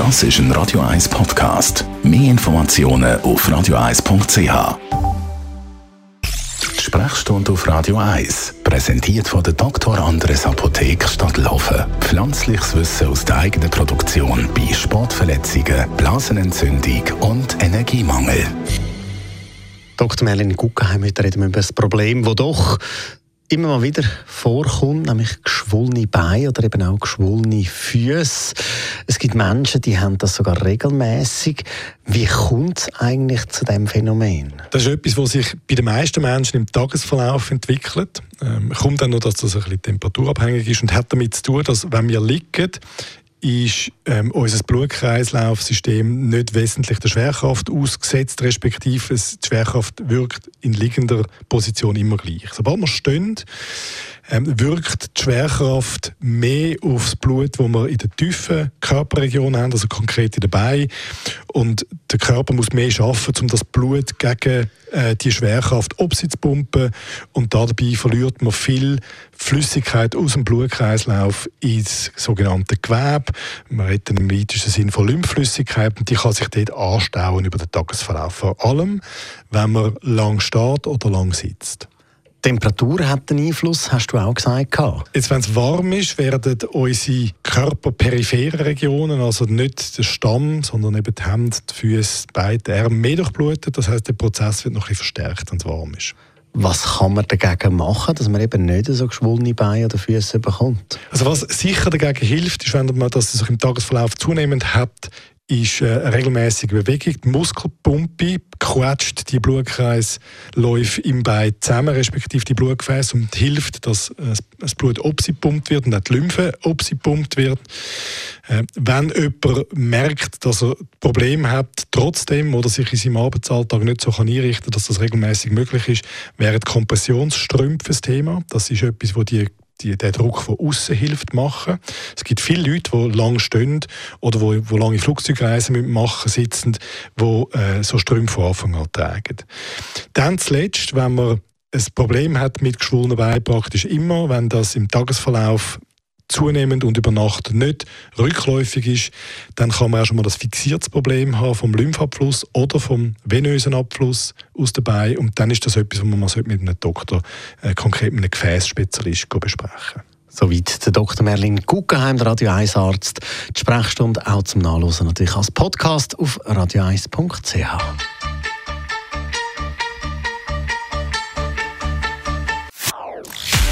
Das ist ein Radio 1 Podcast. Mehr Informationen auf radio1.ch. Die Sprechstunde auf Radio 1, präsentiert von der Dr. Andres Apotheke Stadtlaufen. Pflanzliches Wissen aus der eigenen Produktion bei Sportverletzungen, Blasenentzündung und Energiemangel. Dr. Merlin Guggenheim, heute reden wir über das Problem, das doch immer mal wieder vorkommt, nämlich geschwollene Beine oder eben auch geschwollene Füße. Es gibt Menschen, die haben das sogar regelmäßig. Wie kommt es eigentlich zu dem Phänomen? Das ist etwas, was sich bei den meisten Menschen im Tagesverlauf entwickelt. Ähm, kommt dann noch, dass das ein bisschen temperaturabhängig ist und hat damit zu tun, dass wenn wir liegen, ist ähm, unser Blutkreislaufsystem nicht wesentlich der Schwerkraft ausgesetzt, respektive die Schwerkraft wirkt in liegender Position immer gleich. Sobald wir stehen, ähm, wirkt die Schwerkraft mehr aufs Blut, wo wir in der tiefen Körperregion haben, also konkret in den Beinen. Und der Körper muss mehr schaffen, um das Blut gegen äh, die Schwerkraft abzupumpen. Und dabei verliert man viel Flüssigkeit aus dem Blutkreislauf ins sogenannte Gewebe. Man redet im weitesten Sinn von Lymphflüssigkeit und die kann sich dort anstauen über den Tagesverlauf. Vor allem, wenn man lang steht oder lang sitzt. Temperatur hat einen Einfluss, hast du auch gesagt. Jetzt, wenn es warm ist, werden unsere körperperipheren Regionen, also nicht der Stamm, sondern eben die Hände, die Füße, die Beine, die Arme mehr durchblutet. Das heißt, der Prozess wird noch ein bisschen verstärkt, wenn es warm ist. Was kann man dagegen machen, dass man eben nicht so geschwollene Beine oder Füße bekommt? Also was sicher dagegen hilft, ist, wenn man das sich im Tagesverlauf zunehmend hat, ist äh, eine regelmäßige Bewegung. Die Muskelpumpe quetscht die Blutkreisläufe im Bein zusammen, respektive die Blutgefäße und hilft, dass äh, das Blut abgepumpt wird und auch die Lymphe abgepumpt wird. Äh, wenn jemand merkt, dass er Probleme hat, trotzdem oder sich in seinem Arbeitsalltag nicht so einrichten kann, dass das regelmäßig möglich ist, wären Kompressionsstrümpfe das Thema. Das ist etwas, wo die die, den Druck von außen hilft machen. Es gibt viele Leute, die lang stehen oder wo, wo lange Flugzeugreisen machen sitzen, die äh, so Strümpfe von Anfang an tragen. Dann zuletzt, wenn man ein Problem hat mit geschwollenen Beinen, praktisch immer, wenn das im Tagesverlauf zunehmend und über Nacht nicht rückläufig ist, dann kann man auch schon mal das fixiertes Problem haben vom Lymphabfluss oder vom venösen Abfluss aus den Beinen. Und dann ist das etwas, was man mit einem Doktor, äh, konkret mit einem Gefäßspezialist besprechen Soweit der Dr. Merlin Guggenheim, der Radio 1 Arzt. Die Sprechstunde auch zum Nachlesen natürlich als Podcast auf radio1.ch.